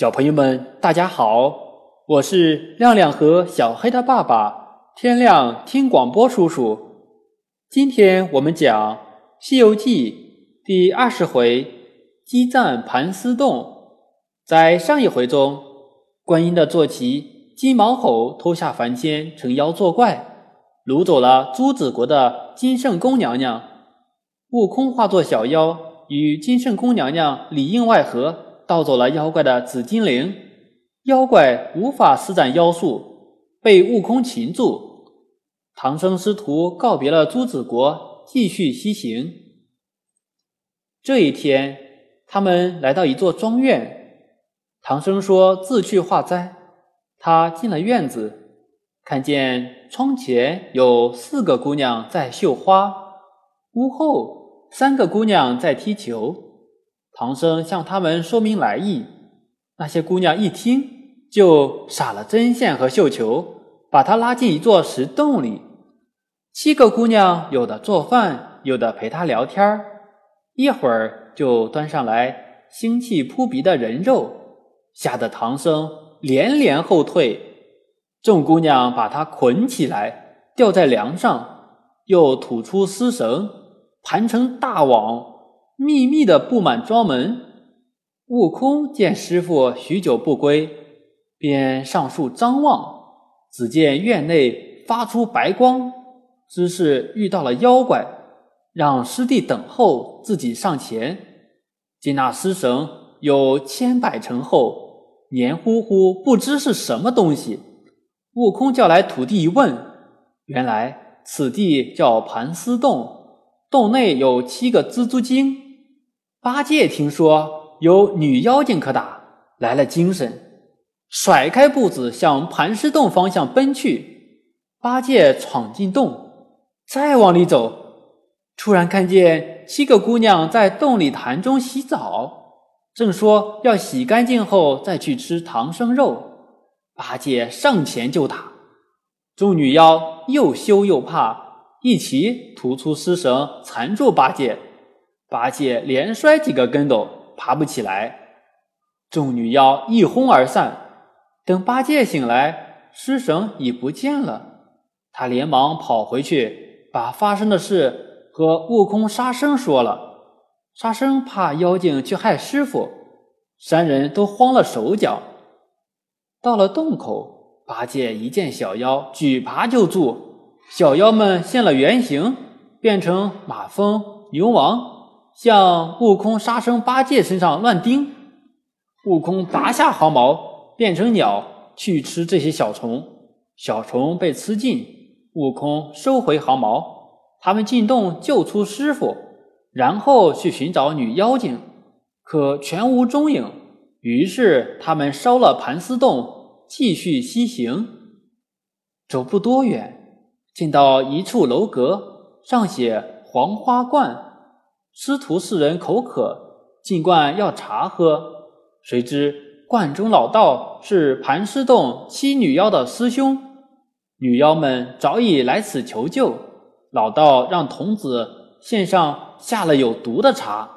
小朋友们，大家好，我是亮亮和小黑的爸爸天亮听广播叔叔。今天我们讲《西游记》第二十回“激战盘丝洞”。在上一回中，观音的坐骑金毛猴偷下凡间成妖作怪，掳走了朱子国的金圣宫娘娘。悟空化作小妖，与金圣宫娘娘里应外合。盗走了妖怪的紫金铃，妖怪无法施展妖术，被悟空擒住。唐僧师徒告别了朱子国，继续西行。这一天，他们来到一座庄院，唐僧说自去化斋。他进了院子，看见窗前有四个姑娘在绣花，屋后三个姑娘在踢球。唐僧向他们说明来意，那些姑娘一听就撒了针线和绣球，把他拉进一座石洞里。七个姑娘有的做饭，有的陪他聊天一会儿就端上来腥气扑鼻的人肉，吓得唐僧连连后退。众姑娘把他捆起来，吊在梁上，又吐出丝绳，盘成大网。秘密的布满庄门，悟空见师傅许久不归，便上树张望，只见院内发出白光，知是遇到了妖怪，让师弟等候，自己上前。见那丝绳有千百层厚，黏糊糊，不知是什么东西。悟空叫来徒弟一问，原来此地叫盘丝洞，洞内有七个蜘蛛精。八戒听说有女妖精可打，来了精神，甩开步子向盘丝洞方向奔去。八戒闯进洞，再往里走，突然看见七个姑娘在洞里潭中洗澡，正说要洗干净后再去吃唐僧肉。八戒上前就打，众女妖又羞又怕，一齐吐出丝绳缠住八戒。八戒连摔几个跟斗，爬不起来。众女妖一哄而散。等八戒醒来，尸绳已不见了。他连忙跑回去，把发生的事和悟空、沙僧说了。沙僧怕妖精去害师傅，三人都慌了手脚。到了洞口，八戒一见小妖，举耙就住。小妖们现了原形，变成马蜂、牛王。向悟空、沙僧、八戒身上乱叮，悟空拔下毫毛变成鸟去吃这些小虫，小虫被吃尽，悟空收回毫毛，他们进洞救出师傅，然后去寻找女妖精，可全无踪影。于是他们烧了盘丝洞，继续西行。走不多远，进到一处楼阁，上写“黄花观”。师徒四人口渴，进灌要茶喝。谁知观中老道是盘丝洞七女妖的师兄，女妖们早已来此求救。老道让童子献上下了有毒的茶。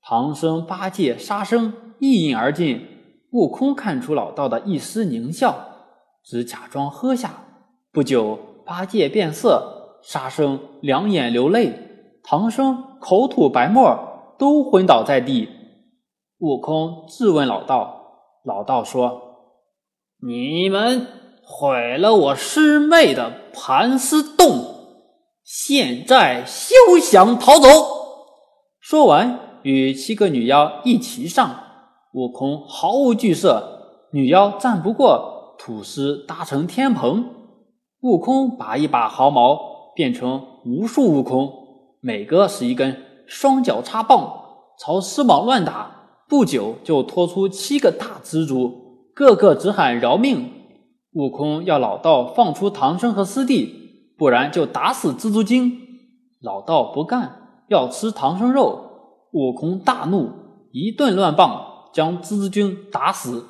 唐僧、八戒、沙僧一饮而尽。悟空看出老道的一丝狞笑，只假装喝下。不久，八戒变色，沙僧两眼流泪。唐僧口吐白沫，都昏倒在地。悟空质问老道，老道说：“你们毁了我师妹的盘丝洞，现在休想逃走！”说完，与七个女妖一齐上。悟空毫无惧色，女妖战不过，吐丝搭成天棚。悟空把一把毫毛，变成无数悟空。每个是一根双脚插棒，朝狮蟒乱打。不久就拖出七个大蜘蛛，个个直喊饶命。悟空要老道放出唐僧和师弟，不然就打死蜘蛛精。老道不干，要吃唐僧肉。悟空大怒，一顿乱棒将蜘蛛精打死。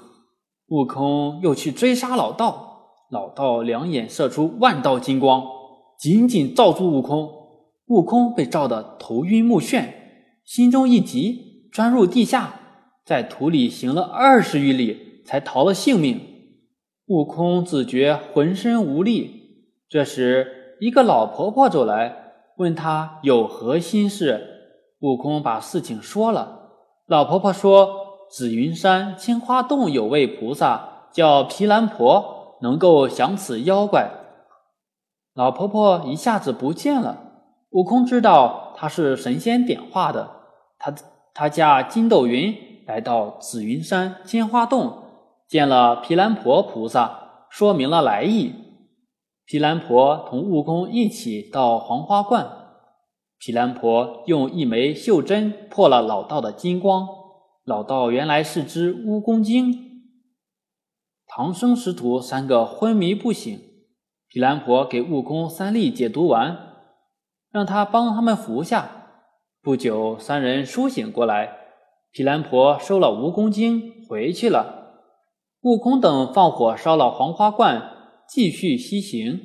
悟空又去追杀老道，老道两眼射出万道金光，紧紧罩住悟空。悟空被照得头晕目眩，心中一急，钻入地下，在土里行了二十余里，才逃了性命。悟空自觉浑身无力。这时，一个老婆婆走来，问他有何心事。悟空把事情说了。老婆婆说：“紫云山青花洞有位菩萨叫毗蓝婆，能够降此妖怪。”老婆婆一下子不见了。悟空知道他是神仙点化的，他他驾筋斗云来到紫云山金花洞，见了毗蓝婆菩萨，说明了来意。毗蓝婆同悟空一起到黄花观。毗蓝婆用一枚绣针破了老道的金光，老道原来是只蜈蚣精。唐僧师徒三个昏迷不醒，毗蓝婆给悟空三粒解毒丸，让他帮他们服下。不久，三人苏醒过来，毗蓝婆收了蜈蚣精回去了。悟空等放火烧了黄花观，继续西行。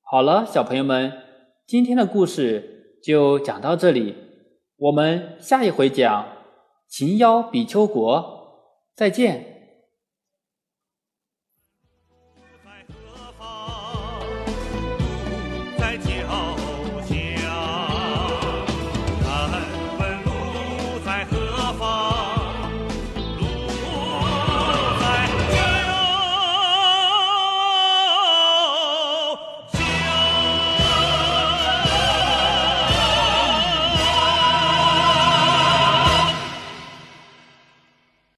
好了，小朋友们。今天的故事就讲到这里，我们下一回讲秦妖比丘国，再见。